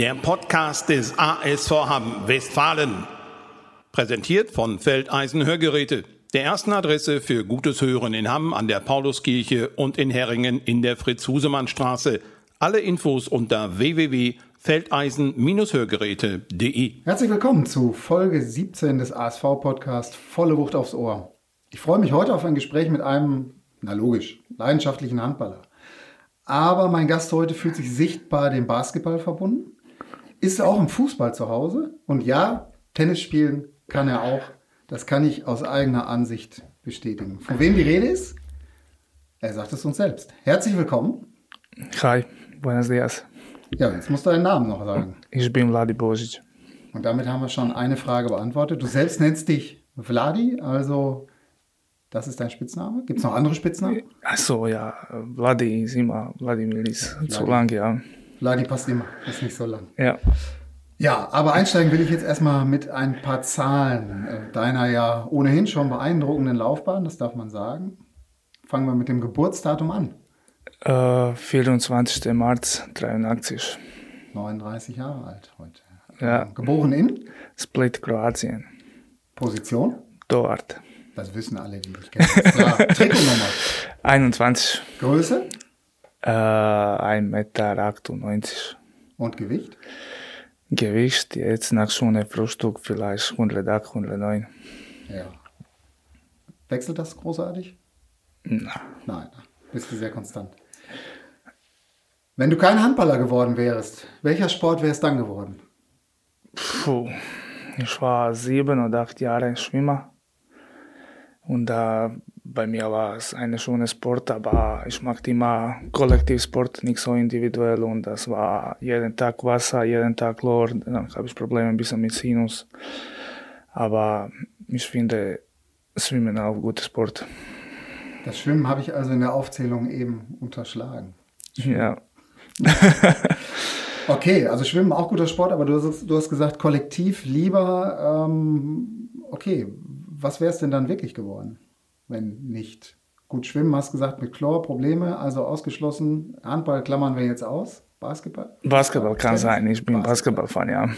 Der Podcast des ASV Hamm Westfalen. Präsentiert von Feldeisen Hörgeräte. Der ersten Adresse für gutes Hören in Hamm an der Pauluskirche und in Herringen in der Fritz-Husemann-Straße. Alle Infos unter www.feldeisen-hörgeräte.de. Herzlich willkommen zu Folge 17 des ASV-Podcast Volle Wucht aufs Ohr. Ich freue mich heute auf ein Gespräch mit einem, na logisch, leidenschaftlichen Handballer. Aber mein Gast heute fühlt sich sichtbar dem Basketball verbunden, ist auch im Fußball zu Hause und ja, Tennis spielen kann er auch. Das kann ich aus eigener Ansicht bestätigen. Von wem die Rede ist? Er sagt es uns selbst. Herzlich willkommen. Hi, buenos dias. Ja, jetzt musst du deinen Namen noch sagen. Ich bin Vladi Bozic. Und damit haben wir schon eine Frage beantwortet. Du selbst nennst dich Vladi, also das ist dein Spitzname. Gibt es noch andere Spitznamen? Achso, ja, Vladi ist immer, Vladimir ist zu lang, ja. Vladi passt immer, ist nicht so lang. Ja. Ja, aber einsteigen will ich jetzt erstmal mit ein paar Zahlen äh, deiner ja ohnehin schon beeindruckenden Laufbahn, das darf man sagen. Fangen wir mit dem Geburtsdatum an. Äh, 24. März 83. 39 Jahre alt heute. Ja. Geboren in Split, Kroatien. Position? Dort. Das wissen alle, die dich kennen. Trikotnummer. 21. Größe Äh, 1,98 Meter. und Gewicht? Gewicht jetzt nach Schule Frühstück vielleicht 108, 109. Ja. Wechselt das großartig? Na, Nein, bist du sehr konstant. Wenn du kein Handballer geworden wärst, welcher Sport wäre es dann geworden? Puh. Ich war sieben oder acht Jahre Schwimmer. Und da bei mir war es ein schöner Sport, aber ich mag immer Kollektivsport, nicht so individuell. Und das war jeden Tag Wasser, jeden Tag Chlor. Dann habe ich Probleme ein bisschen mit Sinus. Aber ich finde Schwimmen auch ein guter Sport. Das Schwimmen habe ich also in der Aufzählung eben unterschlagen. Ja. Okay, also Schwimmen auch guter Sport, aber du hast, du hast gesagt, kollektiv lieber. Ähm, okay, was wäre es denn dann wirklich geworden, wenn nicht? Gut, Schwimmen hast gesagt mit Chlor, Probleme, also ausgeschlossen. Handball klammern wir jetzt aus. Basketball? Basketball kann Tennis? sein, ich bin Basketball. Basketball-Fan, ja.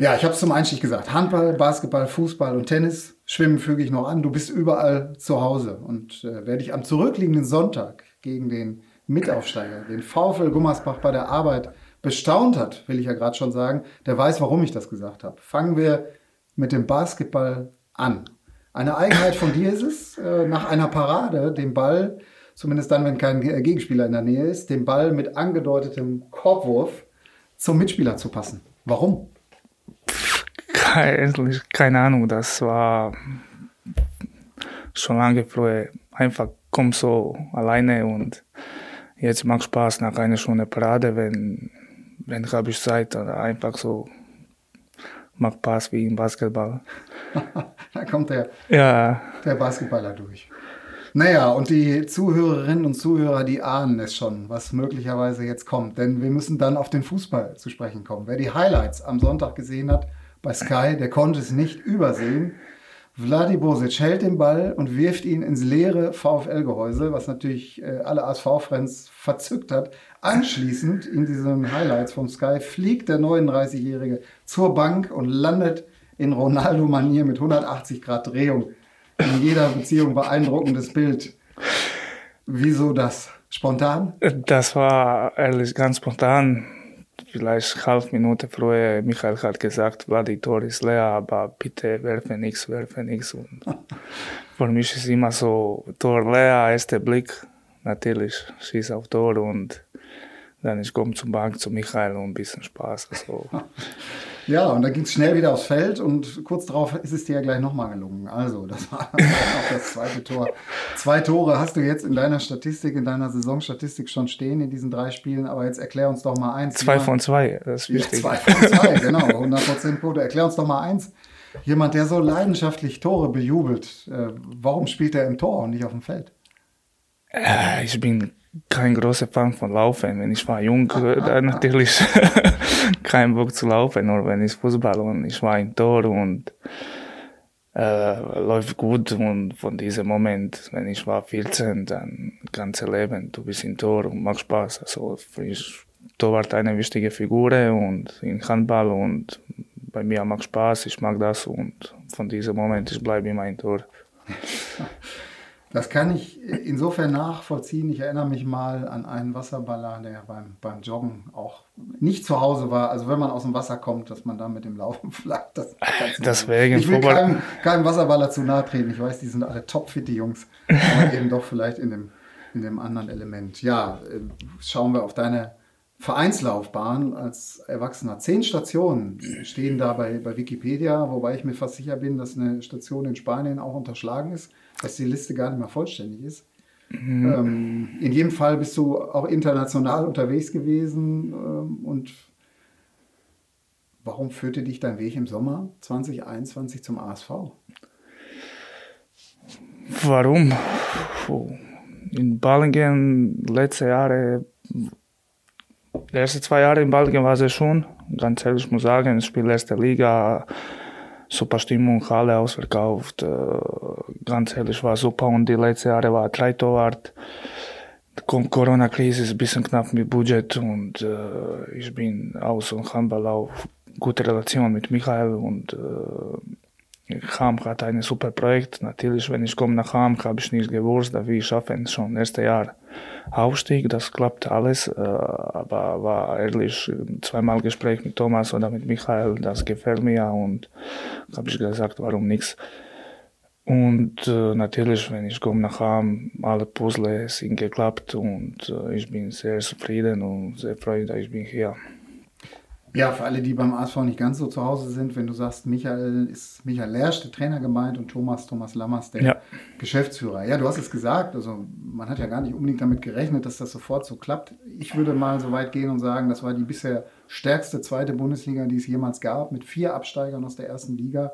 Ja, ich habe es zum Einstieg gesagt. Handball, Basketball, Fußball und Tennis. Schwimmen füge ich noch an. Du bist überall zu Hause. Und äh, wer dich am zurückliegenden Sonntag gegen den Mitaufsteiger, den VfL Gummersbach bei der Arbeit bestaunt hat, will ich ja gerade schon sagen, der weiß, warum ich das gesagt habe. Fangen wir mit dem Basketball an. Eine Eigenheit von dir ist es, äh, nach einer Parade den Ball, zumindest dann, wenn kein äh, Gegenspieler in der Nähe ist, den Ball mit angedeutetem Korbwurf zum Mitspieler zu passen. Warum? Keine, keine Ahnung, das war schon lange früher. Einfach komm so alleine und jetzt macht Spaß nach einer schönen Parade, wenn, wenn habe ich Zeit einfach so macht Spaß wie im Basketball. da kommt der, Ja, der Basketballer durch. Naja, und die Zuhörerinnen und Zuhörer, die ahnen es schon, was möglicherweise jetzt kommt. Denn wir müssen dann auf den Fußball zu sprechen kommen. Wer die Highlights am Sonntag gesehen hat bei Sky, der konnte es nicht übersehen. Vladi Bosic hält den Ball und wirft ihn ins leere VfL-Gehäuse, was natürlich äh, alle ASV-Fans verzückt hat. Anschließend in diesen Highlights vom Sky fliegt der 39-Jährige zur Bank und landet in Ronaldo-Manier mit 180 Grad Drehung. In jeder Beziehung beeindruckendes Bild. Wieso das? Spontan? das war ehrlich ganz spontan. Vielleicht halb Minute früher, Michael hat gesagt, war die Tor ist leer, aber bitte werfe nichts, werfe nichts. Und für mich ist immer so, Tor leer, erster Blick, natürlich, schieß auf Tor und dann ich komme zum Bank zu Michael und ein bisschen Spaß. Also, Ja, und dann ging es schnell wieder aufs Feld und kurz darauf ist es dir ja gleich nochmal gelungen. Also, das war auch das zweite Tor. Zwei Tore hast du jetzt in deiner Statistik, in deiner Saisonstatistik schon stehen in diesen drei Spielen, aber jetzt erklär uns doch mal eins. zwei Jemand- von zwei, das ist Ja, wichtig. zwei von zwei, genau, 100% Quote. Erklär uns doch mal eins. Jemand, der so leidenschaftlich Tore bejubelt, äh, warum spielt er im Tor und nicht auf dem Feld? Äh, ich bin kein großer Fan von Laufen. Wenn ich war jung, äh, dann natürlich kein Bock zu laufen, nur wenn ich Fußball und ich war im Tor und äh, läuft gut und von diesem Moment, wenn ich war 14, dann ganze Leben, du bist im Tor und macht Spaß. Also für mich Torwart eine wichtige Figur und in Handball und bei mir macht Spaß, ich mag das und von diesem Moment ich bleibe immer im Tor. Das kann ich insofern nachvollziehen. Ich erinnere mich mal an einen Wasserballer, der beim, beim Joggen auch nicht zu Hause war. Also wenn man aus dem Wasser kommt, dass man da mit dem Laufen flackt. Das, das wäre Ich will keinem, keinem, Wasserballer zu nahe treten. Ich weiß, die sind alle topfitte Jungs. Aber eben doch vielleicht in dem, in dem anderen Element. Ja, äh, schauen wir auf deine Vereinslaufbahn als Erwachsener. Zehn Stationen stehen da bei, bei Wikipedia, wobei ich mir fast sicher bin, dass eine Station in Spanien auch unterschlagen ist, dass die Liste gar nicht mehr vollständig ist. Mhm. Ähm, in jedem Fall bist du auch international unterwegs gewesen ähm, und warum führte dich dein Weg im Sommer 2021 zum ASV? Warum? In Balingen letzte Jahre die ersten zwei Jahre in Balgen war es schon. Ganz ehrlich muss sagen, ich spiele erste Liga, super Stimmung, Halle ausverkauft. Äh, ganz ehrlich war super und die letzten Jahre war drei Torwart. Corona-Krise, ist ein bisschen knapp mit Budget und äh, ich bin aus und Handball auf gute Relation mit Michael und äh, Ham hat ein super Projekt. Natürlich, wenn ich komme nach Ham, habe ich nicht gewusst, wie ich schaffe es schon erste Jahr. Aufstieg, das klappt alles, äh, aber war ehrlich zweimal Gespräch mit Thomas oder mit Michael, das gefällt mir und habe ich gesagt, warum nichts. Und äh, natürlich, wenn ich komme nach Hause, alle Puzzle sind geklappt und äh, ich bin sehr zufrieden und sehr freut, dass ich bin hier. Ja, für alle, die beim ASV nicht ganz so zu Hause sind, wenn du sagst, Michael ist Michael Lersch, der Trainer gemeint und Thomas, Thomas Lammers, der ja. Geschäftsführer. Ja, du hast es gesagt, also man hat ja gar nicht unbedingt damit gerechnet, dass das sofort so klappt. Ich würde mal so weit gehen und sagen, das war die bisher stärkste zweite Bundesliga, die es jemals gab, mit vier Absteigern aus der ersten Liga.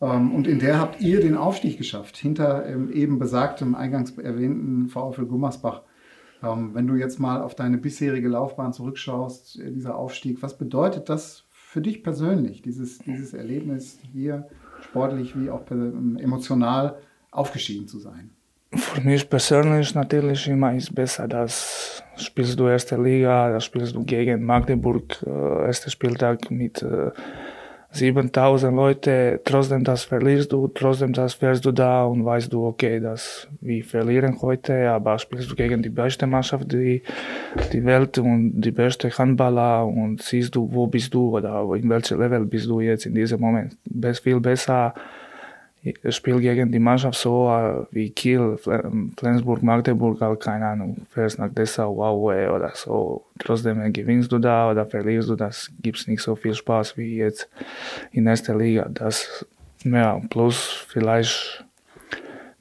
Ähm, und in der habt ihr den Aufstieg geschafft, hinter ähm, eben besagtem, eingangs erwähnten VfL Gummersbach. Ähm, wenn du jetzt mal auf deine bisherige Laufbahn zurückschaust, äh, dieser Aufstieg, was bedeutet das für dich persönlich, dieses, dieses Erlebnis hier sportlich wie auch ähm, emotional aufgestiegen zu sein? Für mich persönlich natürlich immer ist besser, dass spielst du erste Liga, da spielst du gegen Magdeburg, äh, erster Spieltag mit äh, 7000 Leute, trotzdem das verlierst du, trotzdem das fährst du da und weißt du, okay, das, wir verlieren heute, aber spielst du gegen die beste Mannschaft, die, die Welt und die beste Handballer und siehst du, wo bist du oder in welchem Level bist du jetzt in diesem Moment. Viel besser Spiel gegen die Mannschaft so äh, wie Kiel, Flensburg, Magdeburg, halt, keine Ahnung, fährst nach Dessau, Aue oder so. Trotzdem gewinnst du da oder verlierst du, das gibt nicht so viel Spaß wie jetzt in erster Liga. Das, ja, plus vielleicht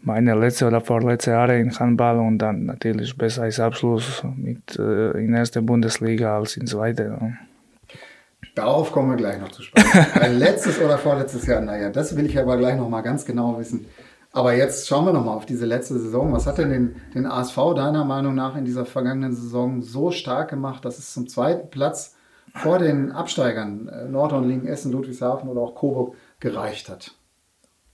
meine letzte oder vorletzte Jahre in Handball und dann natürlich besser als Abschluss mit äh, in erster Bundesliga als in zweiter. Darauf kommen wir gleich noch zu sprechen. letztes oder vorletztes Jahr, naja, das will ich aber gleich noch mal ganz genau wissen. Aber jetzt schauen wir noch mal auf diese letzte Saison. Was hat denn den, den ASV deiner Meinung nach in dieser vergangenen Saison so stark gemacht, dass es zum zweiten Platz vor den Absteigern äh, Nordhorn, Essen, Ludwigshafen oder auch Coburg gereicht hat?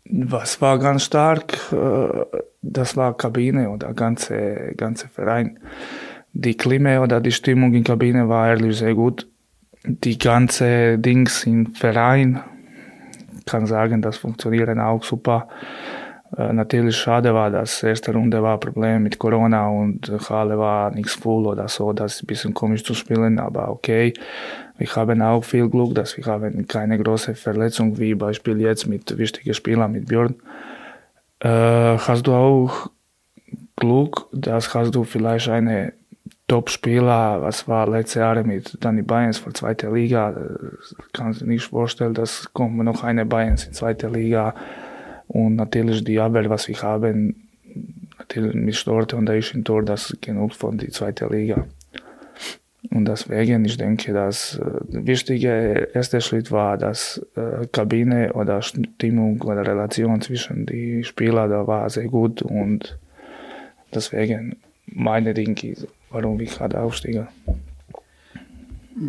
Was war ganz stark? Äh, das war Kabine oder ganze ganze Verein. Die Klima oder die Stimmung in Kabine war ehrlich sehr gut die ganze Dings im Verein, kann sagen, das funktioniert auch super. Äh, natürlich schade war, dass erste Runde war Problem mit Corona und Halle war nichts voll oder so, das ist ein bisschen komisch zu spielen, aber okay. Wir haben auch viel Glück, dass wir haben keine große Verletzung wie Beispiel jetzt mit wichtigen Spielern, mit Björn. Äh, hast du auch Glück, dass hast du vielleicht eine Top-Spieler, was war letzte Jahre mit Danny Bayerns von zweiter Liga, das kann sich nicht vorstellen, dass kommt noch eine Bayerns in zweiter Liga. Und natürlich die Abwehr, was wir haben, natürlich mit Storte und der ist in Tor, das ist genug von die zweite Liga. Und deswegen, ich denke, dass äh, der wichtige erste Schritt war, dass äh, Kabine oder Stimmung oder Relation zwischen die Spieler da war sehr gut. Und deswegen meine Dinge warum ich gerade aufsteige.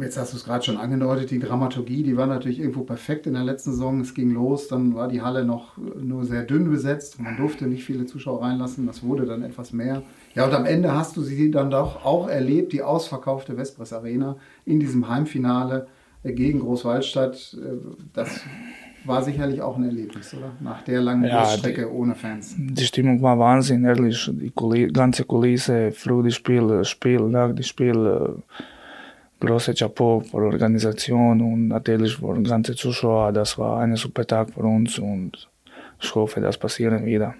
Jetzt hast du es gerade schon angedeutet, die Dramaturgie, die war natürlich irgendwo perfekt in der letzten Saison. Es ging los, dann war die Halle noch nur sehr dünn besetzt. Man durfte nicht viele Zuschauer reinlassen, das wurde dann etwas mehr. Ja, und am Ende hast du sie dann doch auch erlebt, die ausverkaufte Vespres Arena in diesem Heimfinale gegen Großwaldstadt. Das war sicherlich auch ein Erlebnis, oder? Nach der langen ja, Strecke ohne Fans. Die Stimmung war Wahnsinn, ehrlich. Die Kulisse, ganze Kulisse, früh das Spiel, Spiel, nach dem Spiel große Chapeau für die Organisation und natürlich für die ganze Zuschauer. Das war ein super Tag für uns und ich hoffe, das passiert wieder.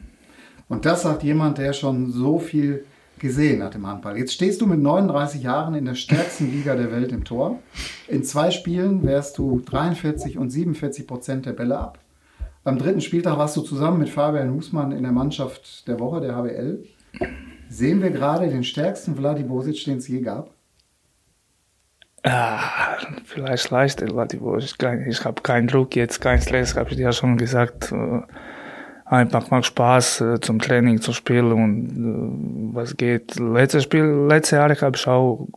Und das sagt jemand, der schon so viel gesehen hat im Handball. Jetzt stehst du mit 39 Jahren in der stärksten Liga der Welt im Tor. In zwei Spielen wärst du 43 und 47 Prozent der Bälle ab. Am dritten Spieltag warst du zusammen mit Fabian Husmann in der Mannschaft der Woche, der HBL. Sehen wir gerade den stärksten Vladi Bosic, den es je gab? Ah, vielleicht leichter, ich, ich habe keinen Druck jetzt, keinen Stress, habe ich dir ja schon gesagt. Äh, einfach macht Spaß äh, zum Training zu spielen und äh, was geht. Letztes Spiel, letzte Jahre habe ich auch,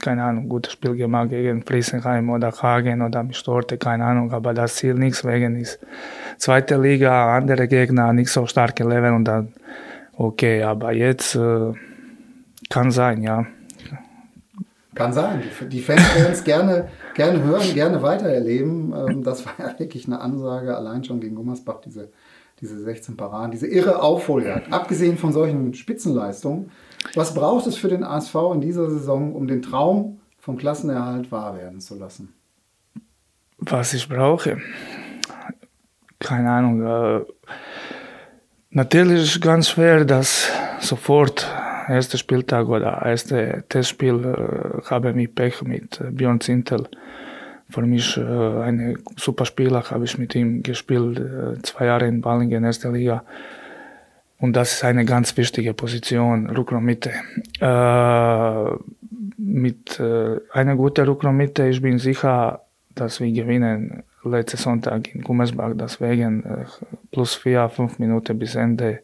keine Ahnung, gutes Spiel gemacht gegen Friesenheim oder Hagen oder Mistorte, keine Ahnung, aber das Ziel nichts wegen ist zweite Liga, andere Gegner, nicht so starke Level und dann okay, aber jetzt kann sein, ja. Kann sein. Die Fans werden es gerne, gerne hören, gerne weitererleben. Ähm, das war ja wirklich eine Ansage, allein schon gegen Gummersbach, diese, diese 16 Paraden, diese irre Aufholjagd. Abgesehen von solchen Spitzenleistungen, was braucht es für den ASV in dieser Saison, um den Traum vom Klassenerhalt wahr werden zu lassen? Was ich brauche? Keine Ahnung. Äh, natürlich ist es ganz schwer, das sofort erster Spieltag oder erste Testspiel äh, habe ich Pech mit äh, Björn Zintel. Für mich äh, ein super Spieler, habe ich mit ihm gespielt, äh, zwei Jahre in Ballingen, erste Liga. Und das ist eine ganz wichtige Position, Rückraummitte. Äh, mit äh, einer guten Rückraummitte, ich bin sicher, dass wir gewinnen letzten Sonntag in Gummersbach, deswegen äh, plus vier, fünf Minuten bis Ende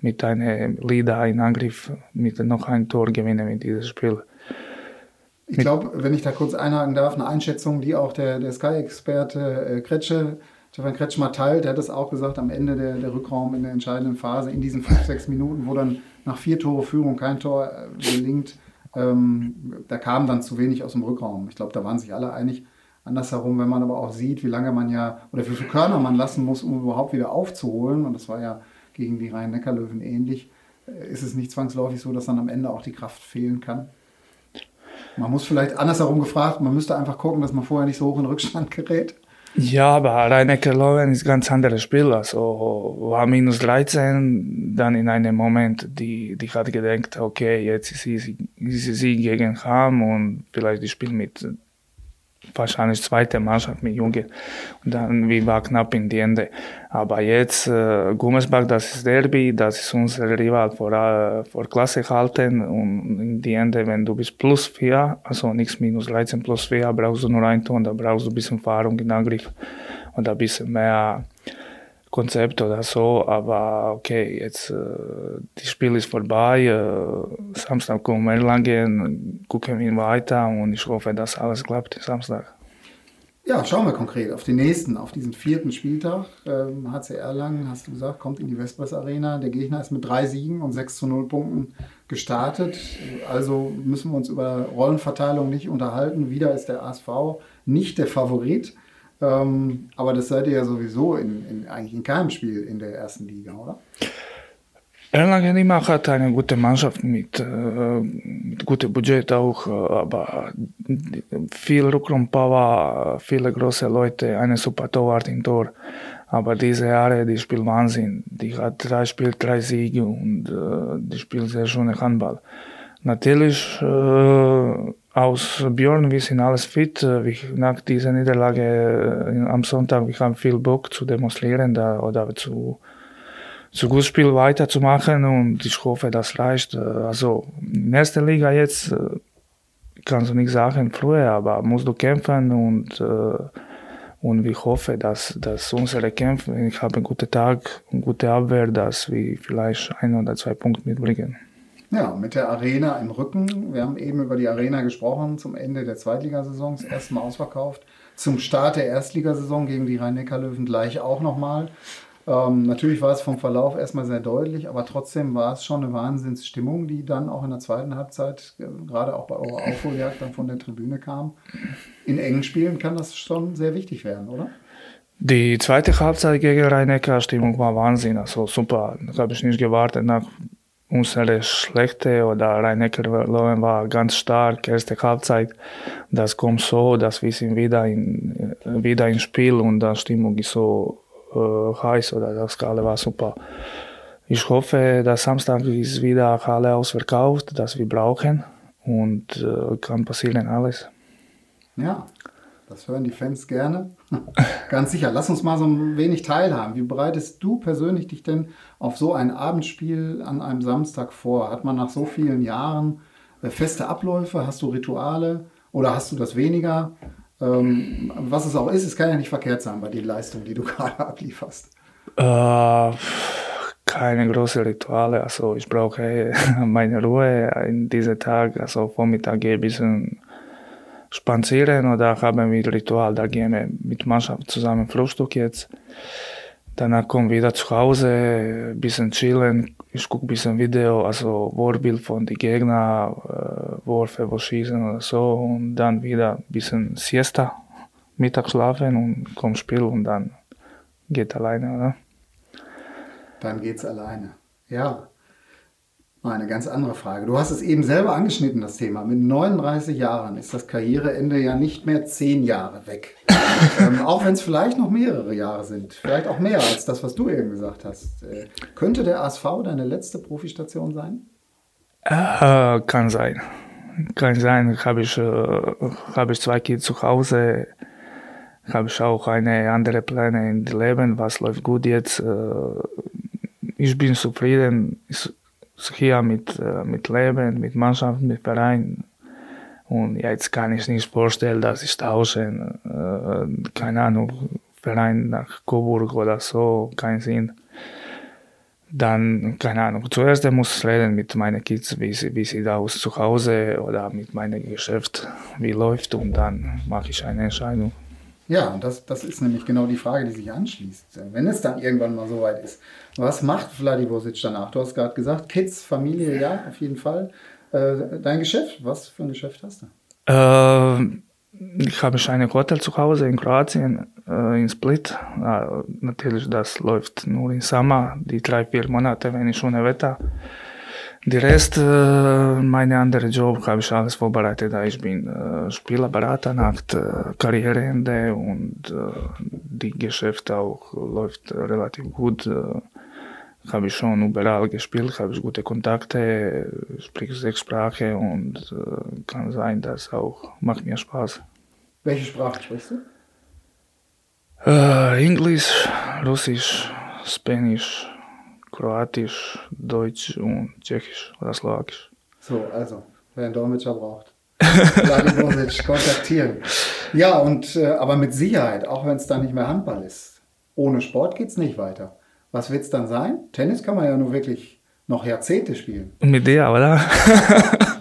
mit einem Leader in Angriff mit noch ein Tor gewinnen in diesem Spiel. Ich glaube, wenn ich da kurz einhaken darf, eine Einschätzung, die auch der, der Sky-Experte äh, Kretsche, Stefan Kretschmer teilt, der hat das auch gesagt am Ende der, der Rückraum in der entscheidenden Phase, in diesen fünf, sechs Minuten, wo dann nach vier Tore Führung kein Tor äh, gelingt, ähm, da kam dann zu wenig aus dem Rückraum. Ich glaube, da waren sich alle einig. Andersherum, wenn man aber auch sieht, wie lange man ja oder wie viele Körner man lassen muss, um überhaupt wieder aufzuholen, und das war ja gegen die Rhein-Neckar-Löwen ähnlich. Äh, ist es nicht zwangsläufig so, dass dann am Ende auch die Kraft fehlen kann? Man muss vielleicht andersherum gefragt, man müsste einfach gucken, dass man vorher nicht so hoch in Rückstand gerät. Ja, aber Rhein-Neckar-Löwen ist ein ganz anderes Spiel. Also war minus 13, dann in einem Moment, die, die hat gedacht, okay, jetzt ist sie, ist sie gegen Ham und vielleicht die Spiel mit wahrscheinlich zweite Mannschaft mit Junge. Und dann wir war knapp in die Ende. Aber jetzt äh, Gummersbach, das ist Derby, das ist unser Rival vor, äh, vor Klasse halten und in die Ende, wenn du bist plus vier, also nichts minus 13 plus vier, brauchst du nur ein Ton, da brauchst du ein bisschen Erfahrung in Angriff und ein bisschen mehr Konzept oder so, aber okay, jetzt äh, das Spiel ist vorbei, äh, Samstag kommen wir Erlangen, gucken wir weiter und ich hoffe, dass alles klappt Samstag. Ja, schauen wir konkret auf den nächsten, auf diesen vierten Spieltag. Ähm, HC Erlangen, hast du gesagt, kommt in die Vespers Arena. Der Gegner ist mit drei Siegen und 6 zu 0 Punkten gestartet. Also müssen wir uns über Rollenverteilung nicht unterhalten. Wieder ist der ASV nicht der Favorit. Ähm, aber das seid ihr ja sowieso in, in, eigentlich in keinem Spiel in der ersten Liga, oder? Erlangen hat eine gute Mannschaft mit, äh, mit gutem Budget auch, äh, aber viel Rückraumpower, viele große Leute, eine super Torwart im Tor. Aber diese Jahre, die spielt Wahnsinn. Die hat drei Spiele, drei Siege und äh, die spielt sehr schöne Handball. Natürlich äh, aus Björn, wir sind alles fit. Wir, nach dieser Niederlage äh, am Sonntag, wir haben viel Bock zu demonstrieren da, oder zu, zu gut Spiel weiterzumachen und ich hoffe, das reicht. Äh, also in der ersten Liga jetzt äh, kannst du nicht sagen früher, aber musst du kämpfen und und ich hoffe, dass, dass unsere Kämpfe, ich habe einen guten Tag, eine gute Abwehr, dass wir vielleicht ein oder zwei Punkte mitbringen. Ja, mit der Arena im Rücken. Wir haben eben über die Arena gesprochen zum Ende der Zweitligasaison, erstmal ausverkauft. Zum Start der Erstligasaison gegen die Rhein-Neckar-Löwen gleich auch nochmal. Ähm, natürlich war es vom Verlauf erstmal sehr deutlich, aber trotzdem war es schon eine Wahnsinnsstimmung, die dann auch in der zweiten Halbzeit, äh, gerade auch bei eurer Aufholjagd, dann von der Tribüne kam. In engen Spielen kann das schon sehr wichtig werden, oder? Die zweite Halbzeit gegen Rhein-Neckar, Stimmung war Wahnsinn, also super. Da habe ich nicht gewartet nach unsere schlechte oder Rhein-Neckar war ganz stark, erste Halbzeit. Das kommt so, dass wir sind wieder in, wieder im Spiel und die Stimmung ist so äh, heiß oder das Halle war super. Ich hoffe, dass Samstag ist wieder Halle ausverkauft, das wir brauchen und äh, kann passieren alles. Ja, das hören die Fans gerne. Ganz sicher. Lass uns mal so ein wenig teilhaben. Wie bereitest du persönlich dich denn auf so ein Abendspiel an einem Samstag vor? Hat man nach so vielen Jahren äh, feste Abläufe? Hast du Rituale oder hast du das weniger? Ähm, was es auch ist, es kann ja nicht verkehrt sein bei den Leistungen, die du gerade ablieferst. Äh, keine großen Rituale. Also ich brauche meine Ruhe in diesem Tag. Also Vormittag gehe ein bisschen spazieren oder haben wir Ritual. Da gehen wir mit Mannschaft zusammen Frühstück jetzt. Danach kommen wir wieder zu Hause, bisschen chillen. Ich gucke ein bisschen Video, also Vorbild von den Gegnern, äh, Würfe, wo schießen oder so. Und dann wieder ein bisschen Siesta, Mittag schlafen und kommt Spiel und dann geht alleine, oder? Dann geht's alleine. Ja. Eine ganz andere Frage. Du hast es eben selber angeschnitten, das Thema. Mit 39 Jahren ist das Karriereende ja nicht mehr zehn Jahre weg. ähm, auch wenn es vielleicht noch mehrere Jahre sind. Vielleicht auch mehr als das, was du eben gesagt hast. Äh, könnte der ASV deine letzte Profistation sein? Äh, kann sein. Kann sein. Habe ich, äh, hab ich zwei Kinder zu Hause. Habe ich auch eine andere Pläne im Leben. Was läuft gut jetzt? Äh, ich bin zufrieden hier mit, äh, mit Leben, mit Mannschaft, mit Verein. Und ja, jetzt kann ich nicht vorstellen, dass ich tausche, äh, keine Ahnung, Verein nach Coburg oder so, keinen Sinn. Dann, keine Ahnung, zuerst muss ich reden mit meinen Kids, wie sie, wie sie da aus zu Hause oder mit meinem Geschäft, wie läuft und dann mache ich eine Entscheidung. Ja, das, das ist nämlich genau die Frage, die sich anschließt. Wenn es dann irgendwann mal so weit ist, was macht Vladivosic danach? Du hast gerade gesagt, Kids, Familie, ja, auf jeden Fall. Äh, dein Geschäft, was für ein Geschäft hast du? Äh, ich habe ein Hotel zu Hause in Kroatien, äh, in Split. Äh, natürlich, das läuft nur im Sommer, die drei, vier Monate, wenn ich schöne Wetter. Die Rest, äh, meine andere Job, habe ich alles vorbereitet. Ich bin äh, Spielerberater nach äh, Karriereende und äh, die Geschäfte auch läuft relativ gut. Äh, habe ich schon überall gespielt, habe ich gute Kontakte, spreche sechs Sprachen und äh, kann sein, dass auch macht mir Spaß. Welche Sprache sprichst du? Äh, Englisch, Russisch, Spanisch, Kroatisch, Deutsch und Tschechisch oder Slowakisch. So, also, wer einen Dolmetscher braucht. Vladimir kontaktieren. Ja, und äh, aber mit Sicherheit, auch wenn es dann nicht mehr Handball ist. Ohne Sport geht es nicht weiter. Was wird es dann sein? Tennis kann man ja nur wirklich noch Jahrzehnte spielen. Mit der, oder?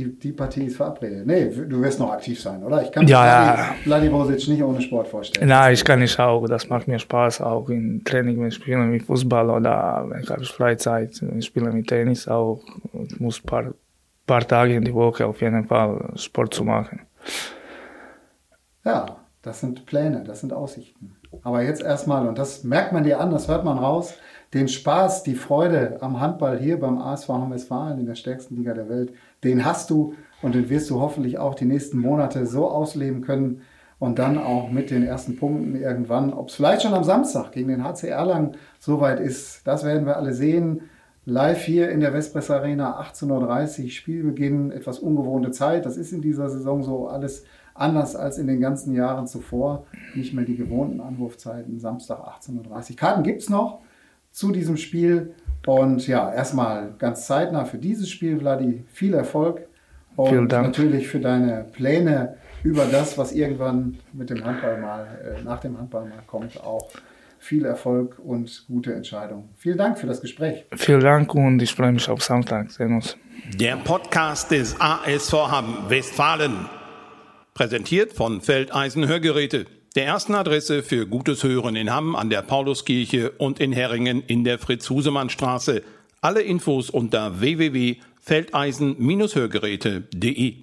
ja, die, die Partie ist verabredet. Nee, du wirst noch aktiv sein, oder? Ich kann ja, ja. Vladimosic nicht ohne Sport vorstellen. Nein, ich kann nicht auch. Das macht mir Spaß, auch im Training, wenn ich spiele mit Fußball oder wenn ich habe Freizeit, ich spiele mit Tennis auch. Ich muss ein paar, paar Tage in die Woche auf jeden Fall Sport zu machen. Ja, das sind Pläne, das sind Aussichten. Aber jetzt erstmal, und das merkt man dir an, das hört man raus, den Spaß, die Freude am Handball hier beim ASV Westfalen in der stärksten Liga der Welt, den hast du und den wirst du hoffentlich auch die nächsten Monate so ausleben können und dann auch mit den ersten Punkten irgendwann, ob es vielleicht schon am Samstag gegen den HC Erlangen soweit ist, das werden wir alle sehen. Live hier in der Westpress Arena, 18.30 Uhr, Spielbeginn, etwas ungewohnte Zeit. Das ist in dieser Saison so alles anders als in den ganzen Jahren zuvor. Nicht mehr die gewohnten Anwurfzeiten, Samstag 18.30 Uhr. Karten gibt es noch zu diesem Spiel. Und ja, erstmal ganz zeitnah für dieses Spiel, Vladi, viel Erfolg. Und Vielen Dank. natürlich für deine Pläne über das, was irgendwann mit dem Handball mal, äh, nach dem Handball mal kommt, auch viel Erfolg und gute Entscheidungen. Vielen Dank für das Gespräch. Vielen Dank und ich freue mich auf Samstag. Sehen uns. Der Podcast des ASV Hamm Westfalen. Präsentiert von Feldeisen Hörgeräte. Der ersten Adresse für gutes Hören in Hamm an der Pauluskirche und in Herringen in der Fritz-Husemann-Straße. Alle Infos unter www.feldeisen-hörgeräte.de.